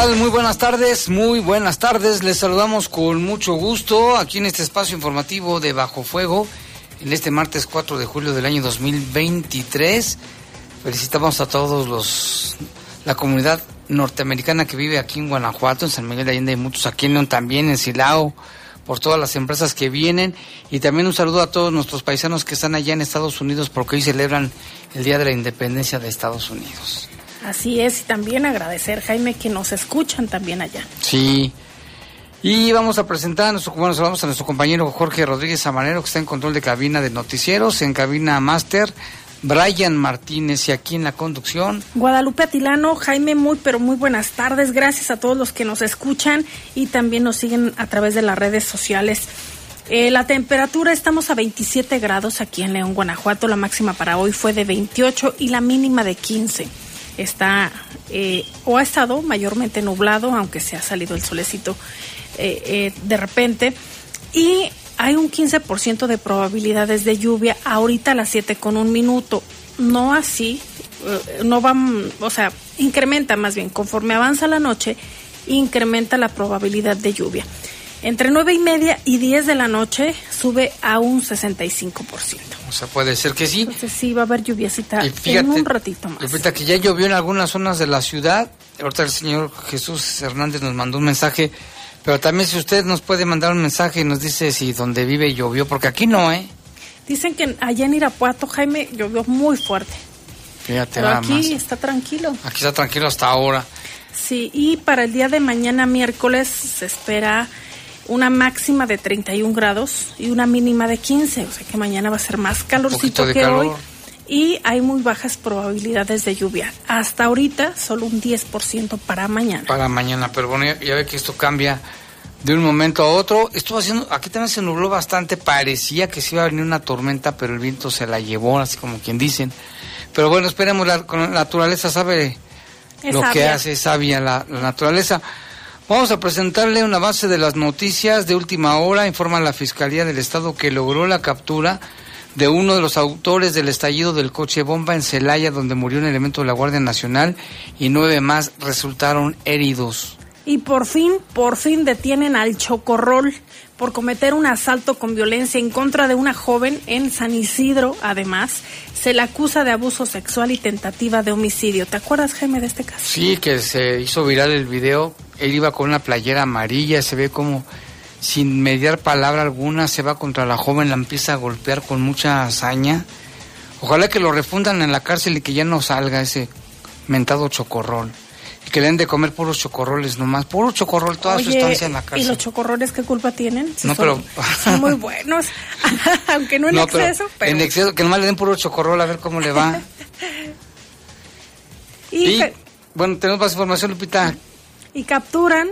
Muy buenas tardes, muy buenas tardes. Les saludamos con mucho gusto aquí en este espacio informativo de Bajo Fuego, en este martes 4 de julio del año 2023. Felicitamos a todos los la comunidad norteamericana que vive aquí en Guanajuato, en San Miguel de Allende y muchos aquí en León también, en Silao, por todas las empresas que vienen y también un saludo a todos nuestros paisanos que están allá en Estados Unidos porque hoy celebran el Día de la Independencia de Estados Unidos. Así es, y también agradecer, Jaime, que nos escuchan también allá. Sí. Y vamos a presentar a nuestro, bueno, saludamos a nuestro compañero Jorge Rodríguez Amanero, que está en control de cabina de noticieros, en cabina máster, Brian Martínez y aquí en la conducción. Guadalupe Atilano, Jaime, muy pero muy buenas tardes. Gracias a todos los que nos escuchan y también nos siguen a través de las redes sociales. Eh, la temperatura estamos a 27 grados aquí en León, Guanajuato. La máxima para hoy fue de 28 y la mínima de 15 está eh, o ha estado mayormente nublado, aunque se ha salido el solecito eh, eh, de repente. Y hay un 15% de probabilidades de lluvia ahorita a las 7 con un minuto. No así, no van, o sea, incrementa más bien, conforme avanza la noche, incrementa la probabilidad de lluvia. Entre nueve y media y 10 de la noche sube a un 65%. O sea, puede ser que sí. Entonces sí va a haber lluviacita en un ratito más. Ahorita que ya llovió en algunas zonas de la ciudad. Ahorita el señor Jesús Hernández nos mandó un mensaje. Pero también si usted nos puede mandar un mensaje y nos dice si donde vive llovió, porque aquí no, ¿eh? Dicen que allá en Irapuato, Jaime, llovió muy fuerte. Fíjate, Pero aquí está tranquilo. Aquí está tranquilo hasta ahora. Sí, y para el día de mañana, miércoles, se espera una máxima de 31 grados y una mínima de 15, o sea que mañana va a ser más calorcito que hoy y hay muy bajas probabilidades de lluvia. Hasta ahorita solo un 10% para mañana. Para mañana, pero bueno, ya, ve que esto cambia de un momento a otro. Estuvo haciendo, aquí también se nubló bastante, parecía que se iba a venir una tormenta, pero el viento se la llevó, así como quien dicen. Pero bueno, esperemos, la, la naturaleza sabe lo que hace, sabia la, la naturaleza. Vamos a presentarle una base de las noticias de última hora. Informa la Fiscalía del Estado que logró la captura de uno de los autores del estallido del coche bomba en Celaya, donde murió un elemento de la Guardia Nacional y nueve más resultaron heridos. Y por fin, por fin detienen al Chocorrol por cometer un asalto con violencia en contra de una joven en San Isidro. Además, se le acusa de abuso sexual y tentativa de homicidio. ¿Te acuerdas, Jaime, de este caso? Sí, que se hizo viral el video. Él iba con una playera amarilla, se ve como sin mediar palabra alguna, se va contra la joven, la empieza a golpear con mucha hazaña. Ojalá que lo refundan en la cárcel y que ya no salga ese mentado chocorrol que le den de comer puros chocorroles nomás, puro chocorrol toda su estancia en la cárcel. ¿Y los chocorroles qué culpa tienen? no, son, pero... son muy buenos, aunque no en exceso. Pero, En exceso, que nomás le den puro chocorrol a ver cómo le va. y, bueno, tenemos más información, Lupita. Y capturan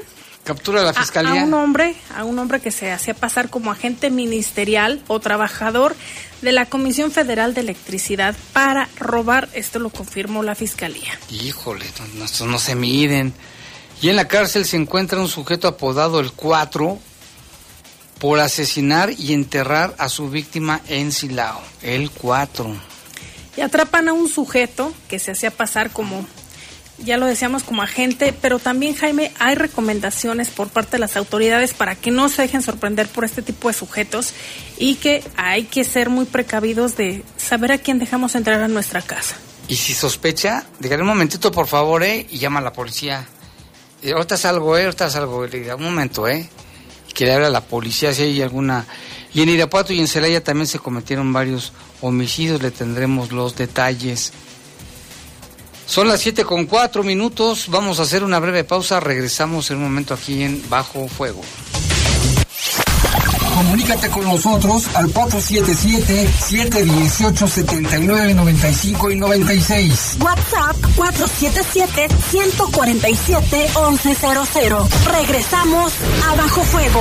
captura la fiscalía a, un hombre, a un hombre que se hacía pasar como agente ministerial o trabajador de la Comisión Federal de Electricidad para robar, esto lo confirmó la fiscalía. Híjole, no, no se miden. Y en la cárcel se encuentra un sujeto apodado el 4 por asesinar y enterrar a su víctima en Silao, el 4. Y atrapan a un sujeto que se hacía pasar como ya lo decíamos como agente, pero también Jaime, hay recomendaciones por parte de las autoridades para que no se dejen sorprender por este tipo de sujetos y que hay que ser muy precavidos de saber a quién dejamos entrar a nuestra casa. Y si sospecha, dígale un momentito por favor, ¿eh? Y llama a la policía. Y ahorita salgo, ¿eh? Ahorita salgo. Le diga, un momento, ¿eh? Que le hable a la policía si hay alguna... Y en Irapuato y en Celaya también se cometieron varios homicidios, le tendremos los detalles. Son las 7 con 4 minutos. Vamos a hacer una breve pausa. Regresamos en un momento aquí en Bajo Fuego. Comunícate con nosotros al 477-718-7995 y 96. WhatsApp 477-147-1100. Regresamos a Bajo Fuego.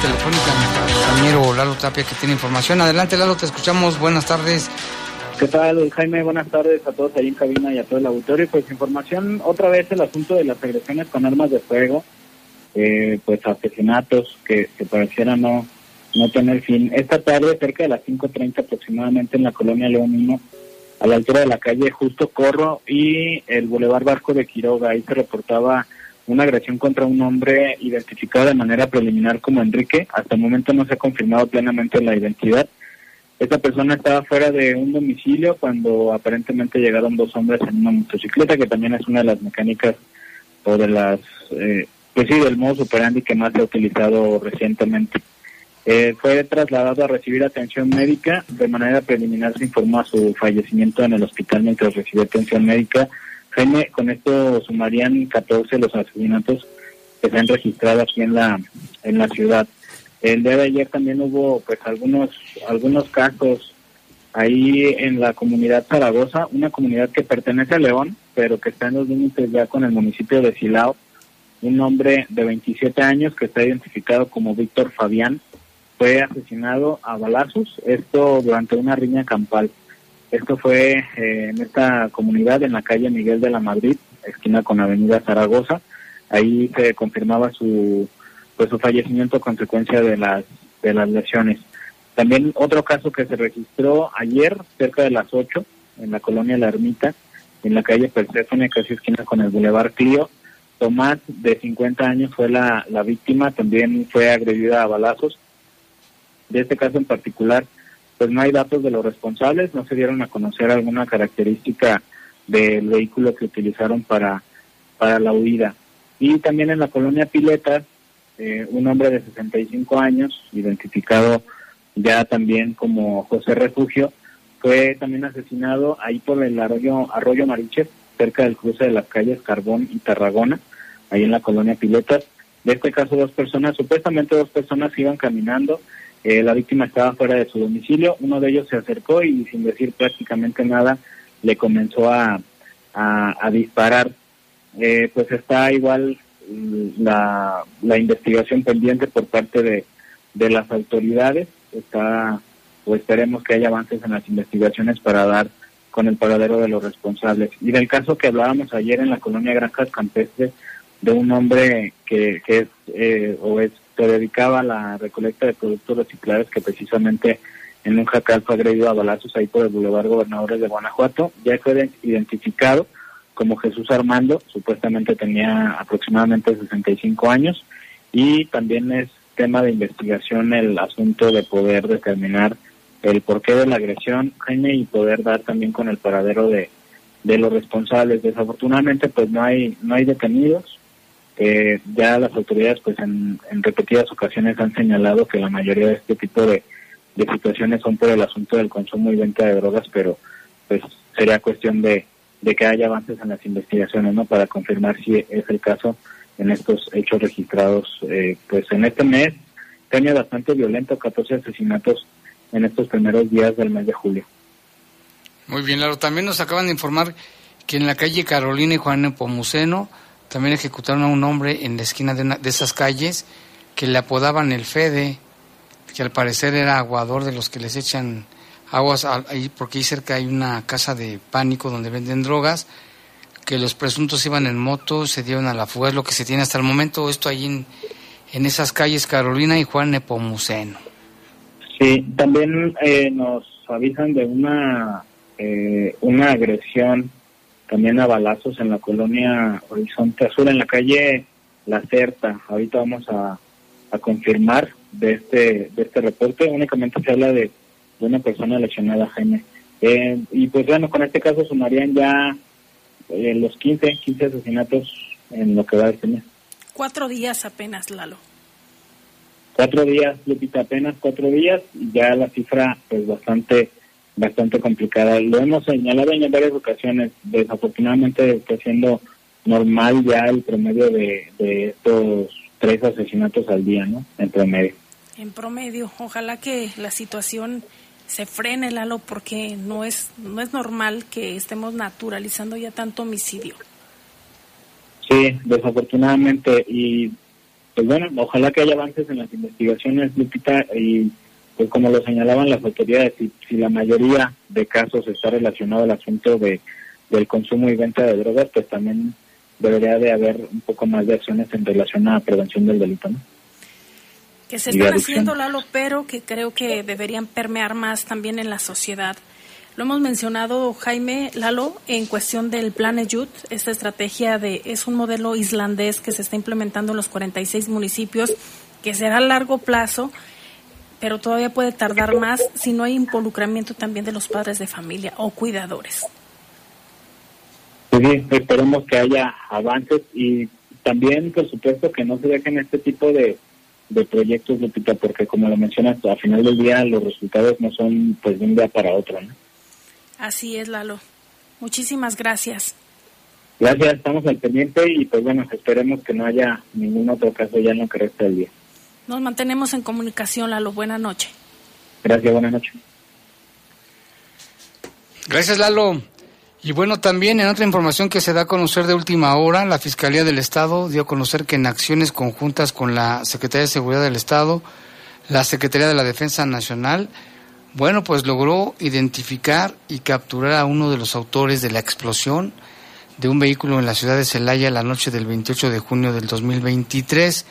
Telefónica compañero Lalo Tapia que tiene información. Adelante Lalo, te escuchamos. Buenas tardes. ¿Qué tal, Jaime? Buenas tardes a todos ahí en cabina y a todo el auditorio. Pues información, otra vez el asunto de las agresiones con armas de fuego, eh, pues asesinatos que, parecieran no, no tener fin. Esta tarde, cerca de las 5.30 aproximadamente en la colonia León 1, a la altura de la calle Justo Corro y el Boulevard Barco de Quiroga, ahí se reportaba una agresión contra un hombre identificado de manera preliminar como Enrique. Hasta el momento no se ha confirmado plenamente la identidad. Esta persona estaba fuera de un domicilio cuando aparentemente llegaron dos hombres en una motocicleta, que también es una de las mecánicas o de las, eh, pues sí, del modo operandi que más se ha utilizado recientemente. Eh, fue trasladado a recibir atención médica. De manera preliminar se informó a su fallecimiento en el hospital mientras recibió atención médica. Jaime, con esto sumarían 14 los asesinatos que se han registrado aquí en la en la ciudad. El día de ayer también hubo pues algunos algunos casos ahí en la comunidad Zaragoza, una comunidad que pertenece a León, pero que está en los límites ya con el municipio de Silao. Un hombre de 27 años que está identificado como Víctor Fabián fue asesinado a balazos, esto durante una riña campal. Esto fue eh, en esta comunidad, en la calle Miguel de la Madrid, esquina con Avenida Zaragoza. Ahí se confirmaba su pues su fallecimiento a consecuencia de las de las lesiones. También otro caso que se registró ayer, cerca de las 8, en la colonia La Ermita, en la calle Perséfone, casi esquina con el Boulevard Clio. Tomás, de 50 años, fue la, la víctima, también fue agredida a balazos. De este caso en particular, pues no hay datos de los responsables, no se dieron a conocer alguna característica del vehículo que utilizaron para, para la huida. Y también en la colonia Piletas, eh, un hombre de 65 años, identificado ya también como José Refugio, fue también asesinado ahí por el arroyo, arroyo Mariche, cerca del cruce de las calles Carbón y Tarragona, ahí en la colonia Piletas. De este caso, dos personas, supuestamente dos personas iban caminando, eh, la víctima estaba fuera de su domicilio, uno de ellos se acercó y sin decir prácticamente nada le comenzó a, a, disparar. Eh, pues está igual la, la investigación pendiente por parte de, de las autoridades, está o esperemos que haya avances en las investigaciones para dar con el paradero de los responsables. Y del caso que hablábamos ayer en la colonia Granjas Campestres, de un hombre que, que es eh, o es se dedicaba a la recolecta de productos reciclables que precisamente en un jacal fue agredido a balazos ahí por el Boulevard Gobernadores de Guanajuato. Ya fue identificado como Jesús Armando, supuestamente tenía aproximadamente 65 años y también es tema de investigación el asunto de poder determinar el porqué de la agresión, Jaime, y poder dar también con el paradero de, de los responsables. Desafortunadamente, pues no hay no hay detenidos, eh, ya las autoridades pues en, en, repetidas ocasiones han señalado que la mayoría de este tipo de, de, situaciones son por el asunto del consumo y venta de drogas, pero pues sería cuestión de, de que haya avances en las investigaciones, ¿no? Para confirmar si es el caso en estos hechos registrados, eh, pues en este mes, este bastante violento, 14 asesinatos en estos primeros días del mes de julio. Muy bien, Laro. También nos acaban de informar que en la calle Carolina y Juan Nepomuceno también ejecutaron a un hombre en la esquina de, una, de esas calles que le apodaban el Fede, que al parecer era aguador de los que les echan aguas ahí, porque ahí cerca hay una casa de pánico donde venden drogas, que los presuntos iban en moto, se dieron a la fuga, es lo que se tiene hasta el momento, esto ahí en, en esas calles Carolina y Juan Nepomuceno. Sí, también eh, nos avisan de una, eh, una agresión también a balazos en la colonia Horizonte Azul, en la calle La Certa. Ahorita vamos a, a confirmar de este de este reporte. Únicamente se habla de, de una persona lesionada, Jaime. Eh, y pues bueno, con este caso sumarían ya eh, los 15, 15 asesinatos en lo que va de este mes. Cuatro días apenas, Lalo. Cuatro días, Lupita, apenas cuatro días, y ya la cifra pues bastante bastante complicada. Lo hemos señalado en varias ocasiones. Desafortunadamente está siendo normal ya el promedio de, de estos tres asesinatos al día, ¿no? En promedio. En promedio. Ojalá que la situación se frene, Lalo, porque no es, no es normal que estemos naturalizando ya tanto homicidio. Sí, desafortunadamente. Y pues bueno, ojalá que haya avances en las investigaciones, Lupita, y pues como lo señalaban las autoridades, si, si la mayoría de casos está relacionado al asunto de del consumo y venta de drogas, pues también debería de haber un poco más de acciones en relación a la prevención del delito, ¿no? que se están haciendo, Lalo, pero que creo que deberían permear más también en la sociedad. Lo hemos mencionado, Jaime Lalo, en cuestión del Plan EJUT, esta estrategia de es un modelo islandés que se está implementando en los 46 municipios, que será a largo plazo, pero todavía puede tardar más si no hay involucramiento también de los padres de familia o cuidadores. Pues sí, esperemos que haya avances y también, por supuesto, que no se dejen este tipo de de proyectos, Lupita, porque como lo mencionas, al final del día los resultados no son pues de un día para otro. ¿no? Así es, Lalo. Muchísimas gracias. Gracias, estamos al pendiente y pues bueno, esperemos que no haya ningún otro caso ya en lo que resta del día. Nos mantenemos en comunicación, Lalo. Buenas noches. Gracias, buenas noches. Gracias, Lalo. Y bueno, también en otra información que se da a conocer de última hora, la Fiscalía del Estado dio a conocer que en acciones conjuntas con la Secretaría de Seguridad del Estado, la Secretaría de la Defensa Nacional, bueno, pues logró identificar y capturar a uno de los autores de la explosión de un vehículo en la ciudad de Celaya la noche del 28 de junio del 2023.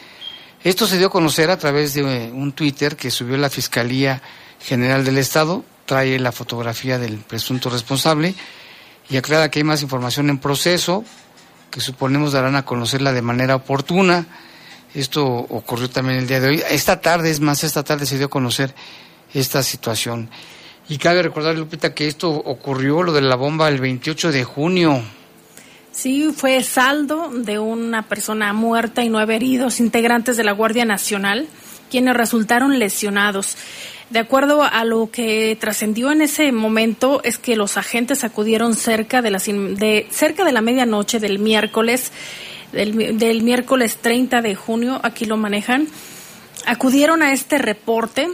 Esto se dio a conocer a través de eh, un Twitter que subió la Fiscalía General del Estado, trae la fotografía del presunto responsable y aclara que hay más información en proceso que suponemos darán a conocerla de manera oportuna. Esto ocurrió también el día de hoy. Esta tarde, es más, esta tarde se dio a conocer esta situación. Y cabe recordar, Lupita, que esto ocurrió, lo de la bomba, el 28 de junio. Sí, fue saldo de una persona muerta y nueve heridos, integrantes de la Guardia Nacional, quienes resultaron lesionados. De acuerdo a lo que trascendió en ese momento es que los agentes acudieron cerca de, las, de, cerca de la medianoche del miércoles, del, del miércoles 30 de junio, aquí lo manejan, acudieron a este reporte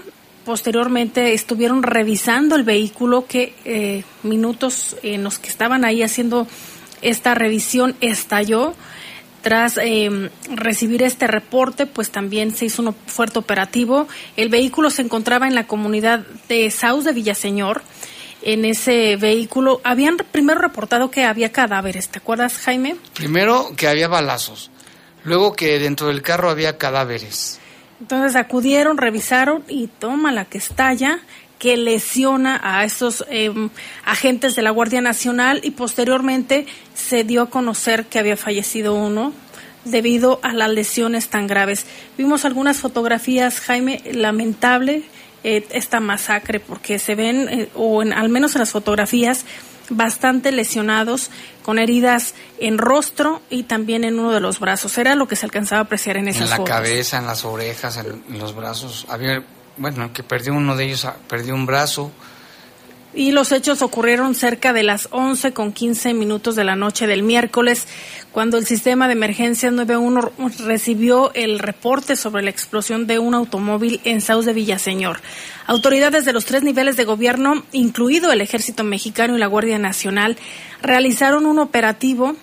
posteriormente estuvieron revisando el vehículo que eh, minutos en los que estaban ahí haciendo esta revisión estalló tras eh, recibir este reporte, pues también se hizo un fuerte operativo. El vehículo se encontraba en la comunidad de Saus de Villaseñor. En ese vehículo habían primero reportado que había cadáveres, ¿te acuerdas, Jaime? Primero que había balazos, luego que dentro del carro había cadáveres. Entonces acudieron, revisaron y toma la que estalla que lesiona a estos em, agentes de la Guardia Nacional y posteriormente se dio a conocer que había fallecido uno debido a las lesiones tan graves. Vimos algunas fotografías, Jaime, lamentable eh, esta masacre porque se ven, eh, o en, al menos en las fotografías, bastante lesionados, con heridas en rostro y también en uno de los brazos. Era lo que se alcanzaba a apreciar en esas En la cabeza, en las orejas, en los brazos. Había bueno, que perdió uno de ellos, perdió un brazo. Y los hechos ocurrieron cerca de las 11 con 15 minutos de la noche del miércoles, cuando el sistema de emergencias 91 recibió el reporte sobre la explosión de un automóvil en Saus de Villaseñor. Autoridades de los tres niveles de gobierno, incluido el Ejército Mexicano y la Guardia Nacional, realizaron un operativo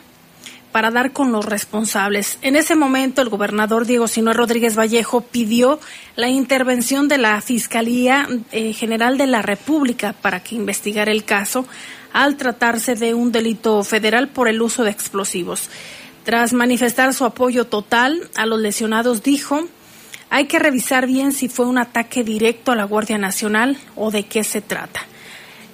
para dar con los responsables. En ese momento, el gobernador Diego Sinue Rodríguez Vallejo pidió la intervención de la Fiscalía eh, General de la República para que investigara el caso al tratarse de un delito federal por el uso de explosivos. Tras manifestar su apoyo total a los lesionados, dijo, hay que revisar bien si fue un ataque directo a la Guardia Nacional o de qué se trata.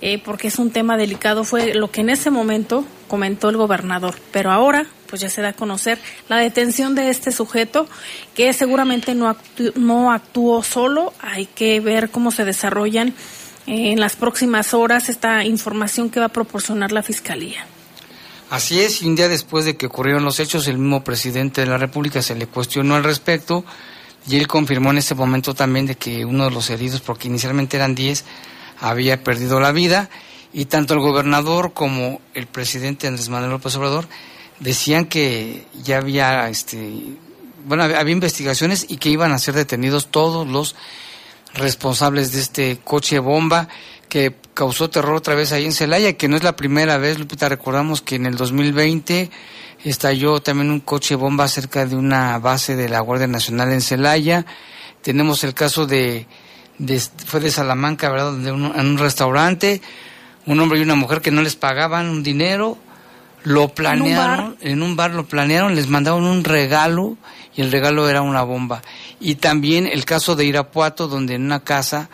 Eh, porque es un tema delicado, fue lo que en ese momento comentó el gobernador. Pero ahora, pues ya se da a conocer la detención de este sujeto, que seguramente no, no actuó solo, hay que ver cómo se desarrollan eh, en las próximas horas esta información que va a proporcionar la Fiscalía. Así es, y un día después de que ocurrieron los hechos, el mismo presidente de la República se le cuestionó al respecto y él confirmó en ese momento también de que uno de los heridos, porque inicialmente eran 10, había perdido la vida y tanto el gobernador como el presidente Andrés Manuel López Obrador decían que ya había este bueno había investigaciones y que iban a ser detenidos todos los responsables de este coche bomba que causó terror otra vez ahí en Celaya, que no es la primera vez, Lupita, recordamos que en el 2020 estalló también un coche bomba cerca de una base de la Guardia Nacional en Celaya. Tenemos el caso de, de fue de Salamanca, ¿verdad? De un, en un restaurante, un hombre y una mujer que no les pagaban un dinero, lo planearon, en un bar, lo planearon, les mandaron un regalo y el regalo era una bomba. Y también el caso de Irapuato, donde en una casa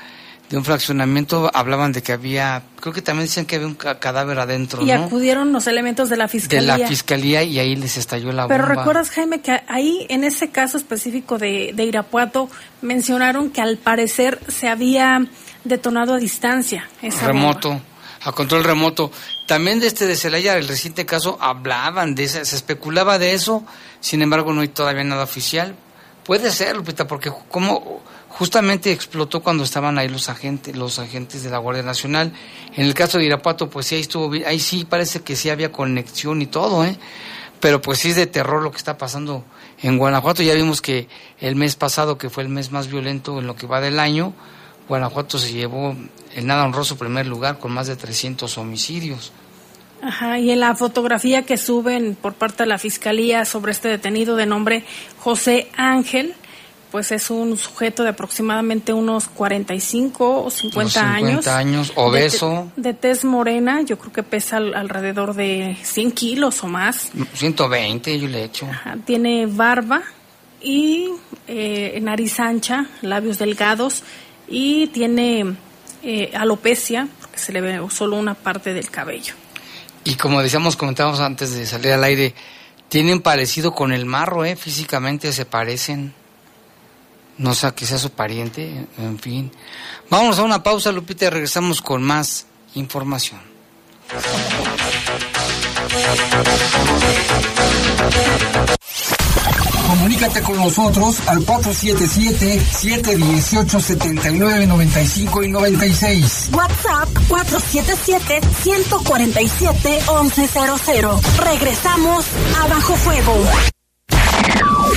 de un fraccionamiento hablaban de que había, creo que también decían que había un ca- cadáver adentro, Y ¿no? acudieron los elementos de la De fiscalía. la fiscalía y ahí les estalló la Pero bomba. recuerdas, Jaime, que ahí, en ese caso específico de, de Irapuato, mencionaron que al parecer se había detonado a distancia esa remoto, bomba. a control remoto. También de este de Celaya, el reciente caso, hablaban de eso, se especulaba de eso, sin embargo no hay todavía nada oficial. Puede ser, Lupita, porque como justamente explotó cuando estaban ahí los agentes, los agentes de la Guardia Nacional. En el caso de Irapuato, pues sí, ahí estuvo, ahí sí parece que sí había conexión y todo, ¿eh? Pero pues sí es de terror lo que está pasando en Guanajuato. Ya vimos que el mes pasado, que fue el mes más violento en lo que va del año, Guanajuato se llevó el nada honroso primer lugar con más de 300 homicidios. Ajá, y en la fotografía que suben por parte de la fiscalía sobre este detenido de nombre José Ángel, pues es un sujeto de aproximadamente unos 45 o 50, Unos 50 años. años, obeso. De, de tez morena, yo creo que pesa al- alrededor de 100 kilos o más. 120 yo le he hecho. Ajá, Tiene barba y eh, nariz ancha, labios delgados y tiene eh, alopecia, porque se le ve solo una parte del cabello. Y como decíamos, comentábamos antes de salir al aire, tienen parecido con el marro, ¿eh? Físicamente se parecen. No sé, que sea su pariente, en fin. Vamos a una pausa, Lupita, y regresamos con más información. Comunícate con nosotros al 477-718-7995 y 96. WhatsApp 477-147-1100. Regresamos a Bajo Fuego.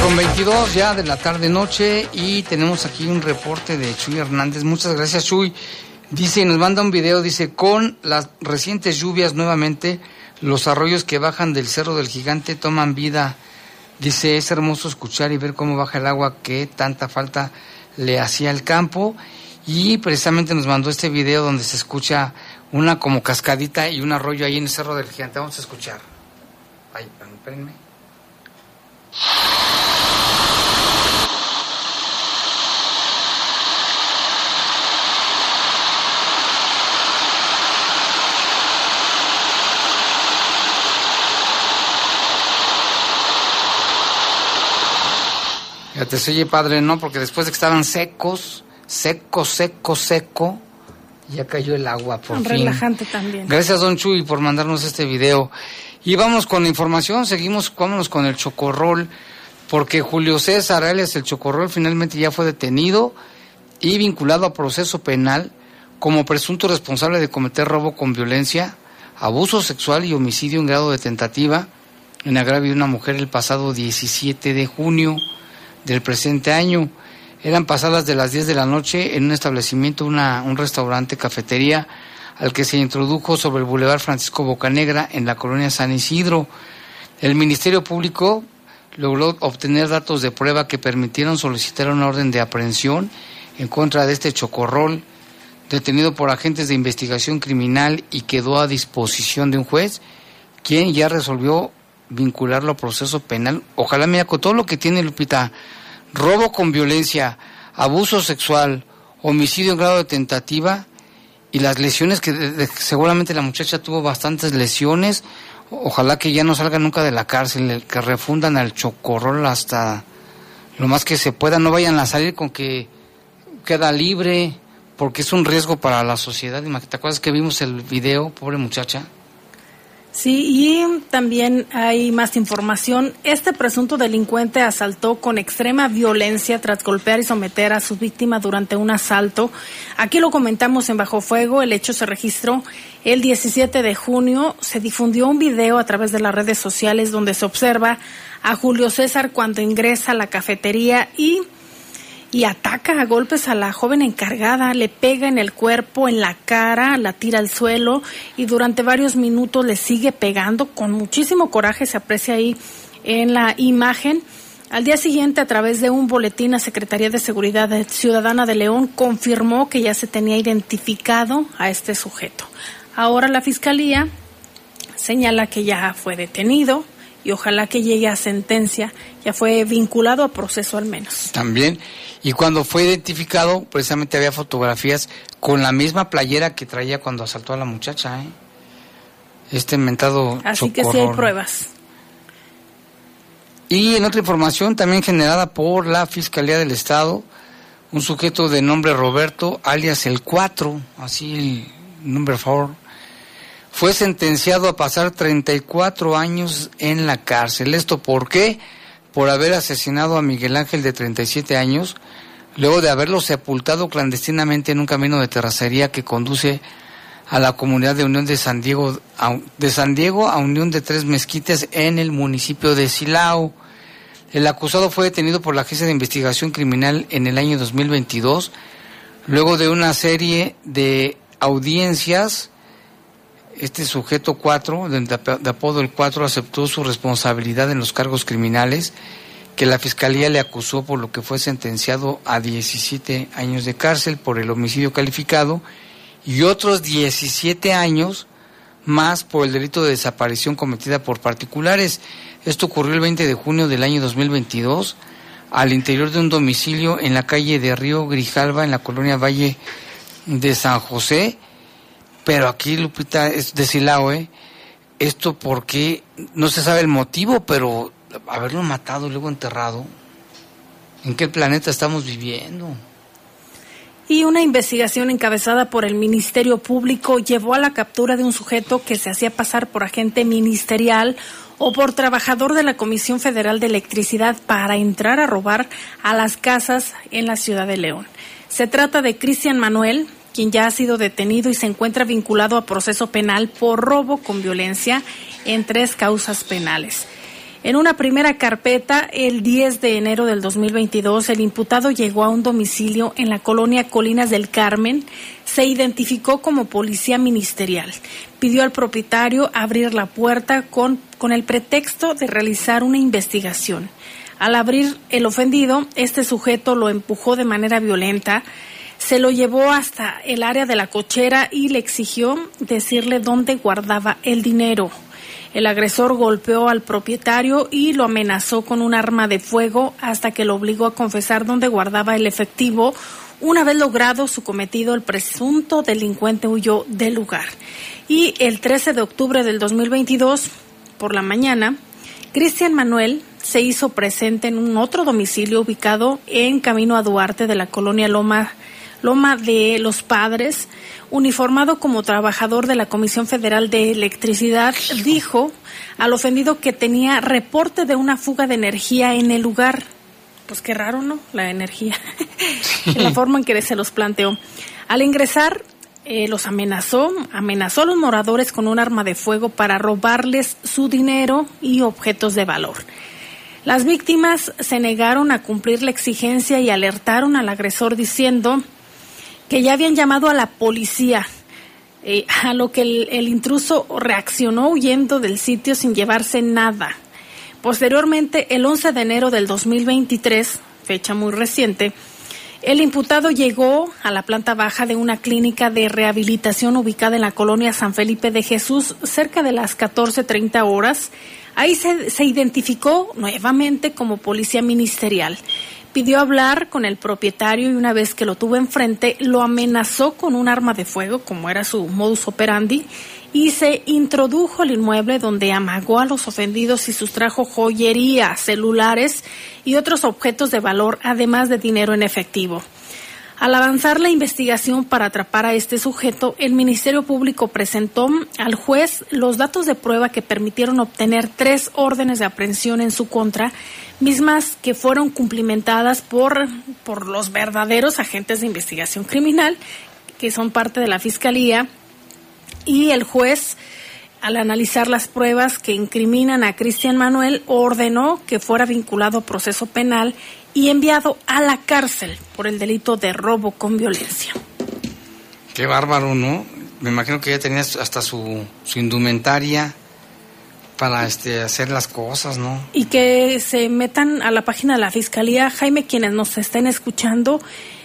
Con 22 ya de la tarde noche y tenemos aquí un reporte de Chuy Hernández. Muchas gracias Chuy. Dice y nos manda un video, dice, con las recientes lluvias nuevamente, los arroyos que bajan del Cerro del Gigante toman vida. Dice, es hermoso escuchar y ver cómo baja el agua que tanta falta le hacía al campo. Y precisamente nos mandó este video donde se escucha una como cascadita y un arroyo ahí en el Cerro del Gigante. Vamos a escuchar. Ay, espérenme. Fíjate, se oye padre, ¿no? Porque después de que estaban secos, seco, seco, seco, ya cayó el agua por fin. Relajante también. Gracias, Don Chuy, por mandarnos este video. Y vamos con la información, seguimos, vámonos con el chocorrol, porque Julio César, alias el chocorrol, finalmente ya fue detenido y vinculado a proceso penal como presunto responsable de cometer robo con violencia, abuso sexual y homicidio en grado de tentativa en agravio de una mujer el pasado 17 de junio del presente año. Eran pasadas de las 10 de la noche en un establecimiento, una, un restaurante, cafetería, al que se introdujo sobre el Boulevard Francisco Bocanegra en la colonia San Isidro. El Ministerio Público logró obtener datos de prueba que permitieron solicitar una orden de aprehensión en contra de este chocorrol, detenido por agentes de investigación criminal y quedó a disposición de un juez, quien ya resolvió vincularlo a proceso penal. Ojalá, mira, con todo lo que tiene Lupita, robo con violencia, abuso sexual, homicidio en grado de tentativa y las lesiones que de- seguramente la muchacha tuvo bastantes lesiones. Ojalá que ya no salga nunca de la cárcel, el que refundan al chocorrol hasta lo más que se pueda, no vayan a salir con que queda libre, porque es un riesgo para la sociedad. ¿te acuerdas que vimos el video, pobre muchacha? Sí, y también hay más información. Este presunto delincuente asaltó con extrema violencia tras golpear y someter a su víctima durante un asalto. Aquí lo comentamos en Bajo Fuego. El hecho se registró el 17 de junio. Se difundió un video a través de las redes sociales donde se observa a Julio César cuando ingresa a la cafetería y y ataca a golpes a la joven encargada, le pega en el cuerpo, en la cara, la tira al suelo y durante varios minutos le sigue pegando con muchísimo coraje, se aprecia ahí en la imagen. Al día siguiente, a través de un boletín, la Secretaría de Seguridad Ciudadana de León confirmó que ya se tenía identificado a este sujeto. Ahora la Fiscalía señala que ya fue detenido y ojalá que llegue a sentencia, ya fue vinculado a proceso al menos. También. Y cuando fue identificado, precisamente había fotografías con la misma playera que traía cuando asaltó a la muchacha, ¿eh? Este inventado. Así que sí hay pruebas. Y en otra información también generada por la Fiscalía del Estado, un sujeto de nombre Roberto, alias el 4, así el number 4, fue sentenciado a pasar 34 años en la cárcel. ¿Esto por qué? Por haber asesinado a Miguel Ángel de 37 años, luego de haberlo sepultado clandestinamente en un camino de terracería que conduce a la comunidad de Unión de San Diego, a, de San Diego a Unión de Tres Mezquites en el municipio de Silao. El acusado fue detenido por la Agencia de Investigación Criminal en el año 2022, luego de una serie de audiencias. Este sujeto 4, de apodo el 4, aceptó su responsabilidad en los cargos criminales que la Fiscalía le acusó por lo que fue sentenciado a 17 años de cárcel por el homicidio calificado y otros 17 años más por el delito de desaparición cometida por particulares. Esto ocurrió el 20 de junio del año 2022 al interior de un domicilio en la calle de Río Grijalva, en la colonia Valle de San José. Pero aquí, Lupita, es de Silao, ¿eh? Esto porque no se sabe el motivo, pero haberlo matado y luego enterrado, ¿en qué planeta estamos viviendo? Y una investigación encabezada por el Ministerio Público llevó a la captura de un sujeto que se hacía pasar por agente ministerial o por trabajador de la Comisión Federal de Electricidad para entrar a robar a las casas en la ciudad de León. Se trata de Cristian Manuel, quien ya ha sido detenido y se encuentra vinculado a proceso penal por robo con violencia en tres causas penales. En una primera carpeta, el 10 de enero del 2022, el imputado llegó a un domicilio en la colonia Colinas del Carmen. Se identificó como policía ministerial. Pidió al propietario abrir la puerta con, con el pretexto de realizar una investigación. Al abrir el ofendido, este sujeto lo empujó de manera violenta, se lo llevó hasta el área de la cochera y le exigió decirle dónde guardaba el dinero. El agresor golpeó al propietario y lo amenazó con un arma de fuego hasta que lo obligó a confesar dónde guardaba el efectivo. Una vez logrado su cometido, el presunto delincuente huyó del lugar. Y el 13 de octubre del 2022, por la mañana, Cristian Manuel se hizo presente en un otro domicilio ubicado en Camino a Duarte de la colonia Loma, Loma de los Padres, uniformado como trabajador de la Comisión Federal de Electricidad, dijo al ofendido que tenía reporte de una fuga de energía en el lugar. Pues qué raro, ¿no? La energía. en la forma en que se los planteó. Al ingresar, eh, los amenazó, amenazó a los moradores con un arma de fuego para robarles su dinero y objetos de valor. Las víctimas se negaron a cumplir la exigencia y alertaron al agresor diciendo que ya habían llamado a la policía, eh, a lo que el, el intruso reaccionó huyendo del sitio sin llevarse nada. Posteriormente, el 11 de enero del 2023, fecha muy reciente, el imputado llegó a la planta baja de una clínica de rehabilitación ubicada en la colonia San Felipe de Jesús cerca de las 14.30 horas. Ahí se, se identificó nuevamente como policía ministerial pidió hablar con el propietario y una vez que lo tuvo enfrente, lo amenazó con un arma de fuego, como era su modus operandi, y se introdujo al inmueble donde amagó a los ofendidos y sustrajo joyería, celulares y otros objetos de valor, además de dinero en efectivo. Al avanzar la investigación para atrapar a este sujeto, el Ministerio Público presentó al juez los datos de prueba que permitieron obtener tres órdenes de aprehensión en su contra, mismas que fueron cumplimentadas por, por los verdaderos agentes de investigación criminal, que son parte de la Fiscalía, y el juez al analizar las pruebas que incriminan a Cristian Manuel, ordenó que fuera vinculado a proceso penal y enviado a la cárcel por el delito de robo con violencia. Qué bárbaro, ¿no? Me imagino que ya tenías hasta su, su indumentaria para este, hacer las cosas, ¿no? Y que se metan a la página de la Fiscalía, Jaime, quienes nos estén escuchando,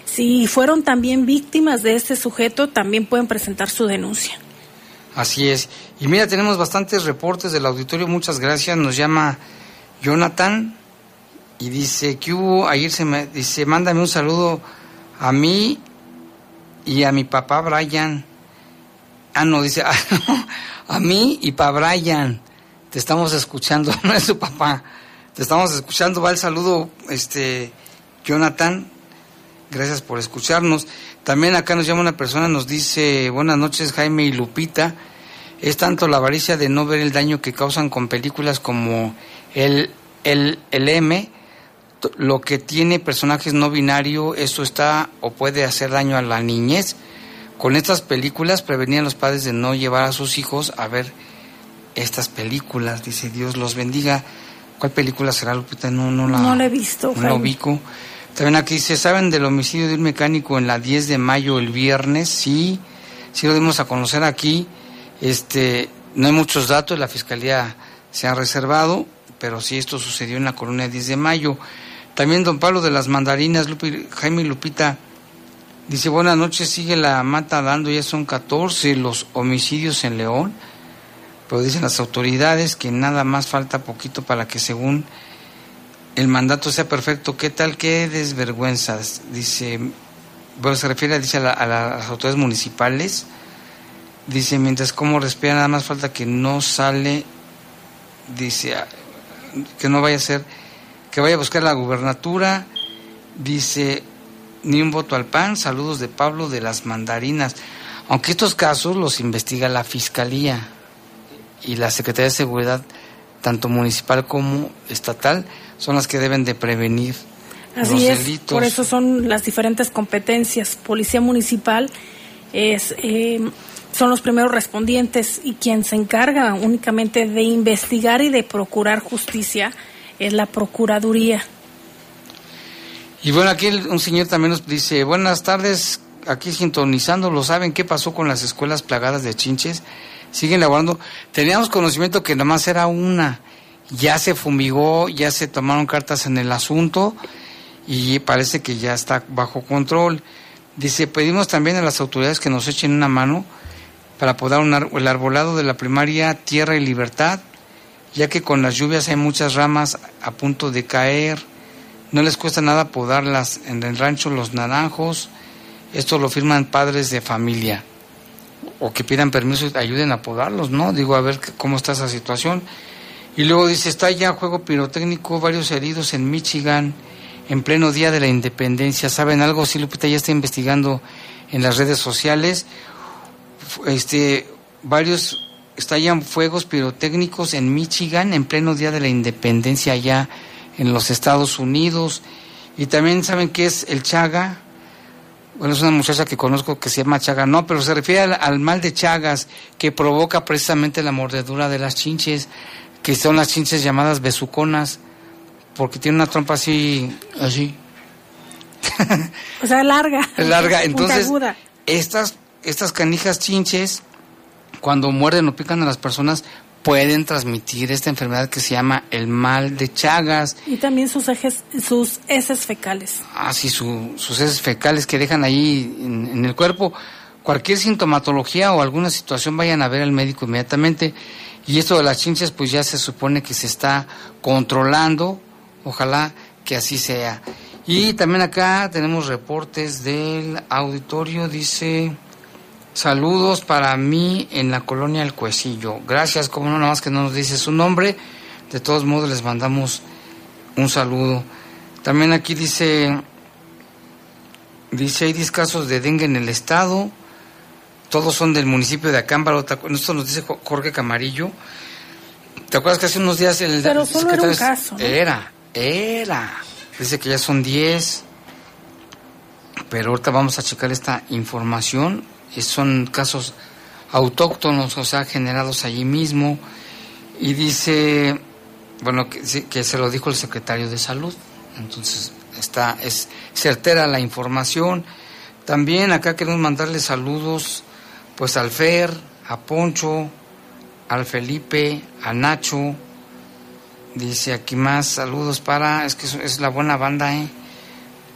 si fueron también víctimas de este sujeto, también pueden presentar su denuncia. Así es. Y mira, tenemos bastantes reportes del auditorio, muchas gracias. Nos llama Jonathan y dice que hubo, ayer se me dice, mándame un saludo a mí y a mi papá Brian. Ah, no, dice, a mí y para Brian. Te estamos escuchando, no es su papá. Te estamos escuchando, va el saludo, este, Jonathan. Gracias por escucharnos. También acá nos llama una persona, nos dice, buenas noches Jaime y Lupita. Es tanto la avaricia de no ver el daño que causan con películas como el, el, el M, lo que tiene personajes no binario, eso está o puede hacer daño a la niñez. Con estas películas prevenían los padres de no llevar a sus hijos a ver estas películas. Dice Dios los bendiga. ¿Cuál película será, Lupita? No, no la, no la he visto. No la ubico. También aquí dice, ¿saben del homicidio de un mecánico en la 10 de mayo el viernes? Sí, sí lo dimos a conocer aquí. Este, no hay muchos datos, la fiscalía se ha reservado, pero sí esto sucedió en la colonia 10 de mayo. También don Pablo de las Mandarinas, Jaime Lupita, dice, buenas noches, sigue la mata dando, ya son 14 los homicidios en León, pero dicen las autoridades que nada más falta poquito para que según el mandato sea perfecto. ¿Qué tal? ¿Qué desvergüenzas? Dice, bueno, se refiere dice, a, las autoridades municipales. Dice, mientras como respira, nada más falta que no sale, dice, que no vaya a ser, que vaya a buscar la gubernatura. Dice, ni un voto al PAN, saludos de Pablo de las Mandarinas. Aunque estos casos los investiga la Fiscalía y la Secretaría de Seguridad, tanto municipal como estatal, son las que deben de prevenir Así los es, delitos. por eso son las diferentes competencias. Policía municipal es, eh, son los primeros respondientes y quien se encarga únicamente de investigar y de procurar justicia es la Procuraduría. Y bueno, aquí un señor también nos dice, buenas tardes, aquí sintonizando, ¿lo saben qué pasó con las escuelas plagadas de chinches? Siguen laborando. Teníamos conocimiento que nada más era una ya se fumigó, ya se tomaron cartas en el asunto y parece que ya está bajo control. Dice, pedimos también a las autoridades que nos echen una mano para podar el arbolado de la primaria Tierra y Libertad, ya que con las lluvias hay muchas ramas a punto de caer. No les cuesta nada podarlas en el rancho Los Naranjos. Esto lo firman padres de familia. O que pidan permiso y ayuden a podarlos, ¿no? Digo, a ver cómo está esa situación. Y luego dice, está ya juego pirotécnico, varios heridos en Michigan, en pleno día de la independencia. ¿Saben algo? Sí, Lupita ya está investigando en las redes sociales. Este, varios estallan fuegos pirotécnicos en Michigan, en pleno día de la independencia allá en los Estados Unidos. Y también saben qué es el Chaga. Bueno, es una muchacha que conozco que se llama Chaga, no, pero se refiere al, al mal de Chagas que provoca precisamente la mordedura de las chinches que son las chinches llamadas besuconas, porque tiene una trompa así, así. o sea, larga. larga. Entonces, estas, estas canijas chinches, cuando muerden o pican a las personas, pueden transmitir esta enfermedad que se llama el mal de Chagas. Y también sus ejes, sus heces fecales. Ah, sí, sus heces fecales que dejan ahí en, en el cuerpo. Cualquier sintomatología o alguna situación, vayan a ver al médico inmediatamente. Y esto de las chinches pues ya se supone que se está controlando, ojalá que así sea. Y también acá tenemos reportes del auditorio, dice, saludos para mí en la colonia El Cuecillo. Gracias, como no, nada más que no nos dice su nombre, de todos modos les mandamos un saludo. También aquí dice, Dice, hay 10 casos de dengue en el estado, todos son del municipio de Acámbaro. ¿te acu- Esto nos dice Jo- Jorge Camarillo. ¿Te acuerdas que hace unos días el Pero solo era un secretario- caso, ¿no? Era, era. Dice que ya son 10. Pero ahorita vamos a checar esta información. Son casos autóctonos, o sea, generados allí mismo. Y dice, bueno, que, que se lo dijo el secretario de salud. Entonces, está, es certera la información. También acá queremos mandarle saludos, pues al Fer, a Poncho, al Felipe, a Nacho. Dice aquí más saludos para, es que es, es la buena banda, ¿eh?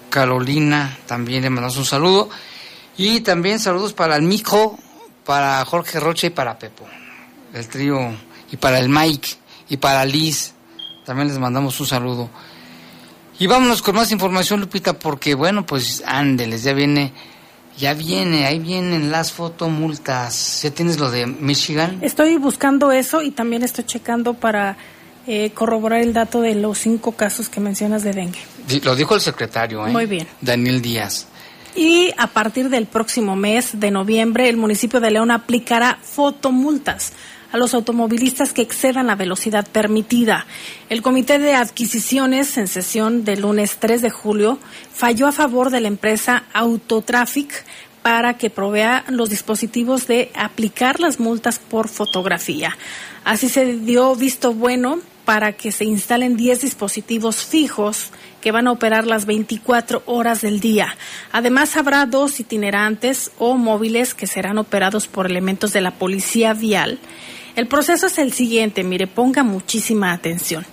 Carolina, también le mandamos un saludo. Y también saludos para el Mico, para Jorge Roche y para Pepo, el trío, y para el Mike, y para Liz. También les mandamos un saludo. Y vámonos con más información, Lupita, porque bueno, pues ándeles, ya viene, ya viene, ahí vienen las fotomultas. ¿Ya tienes lo de Michigan? Estoy buscando eso y también estoy checando para eh, corroborar el dato de los cinco casos que mencionas de dengue. Lo dijo el secretario, ¿eh? Muy bien. Daniel Díaz. Y a partir del próximo mes de noviembre, el municipio de León aplicará fotomultas a los automovilistas que excedan la velocidad permitida. El Comité de Adquisiciones, en sesión del lunes 3 de julio, falló a favor de la empresa Autotraffic para que provea los dispositivos de aplicar las multas por fotografía. Así se dio visto bueno para que se instalen 10 dispositivos fijos que van a operar las 24 horas del día. Además, habrá dos itinerantes o móviles que serán operados por elementos de la policía vial. El proceso es el siguiente, mire, ponga muchísima atención.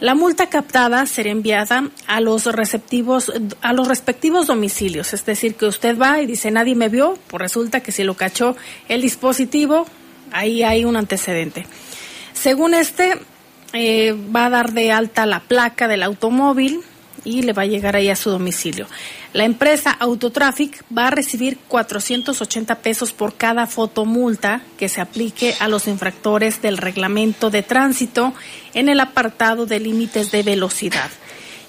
La multa captada será enviada a los receptivos, a los respectivos domicilios, es decir, que usted va y dice nadie me vio, pues resulta que si lo cachó el dispositivo, ahí hay un antecedente. Según este, eh, va a dar de alta la placa del automóvil y le va a llegar ahí a su domicilio. La empresa Autotraffic va a recibir 480 pesos por cada fotomulta que se aplique a los infractores del reglamento de tránsito en el apartado de límites de velocidad.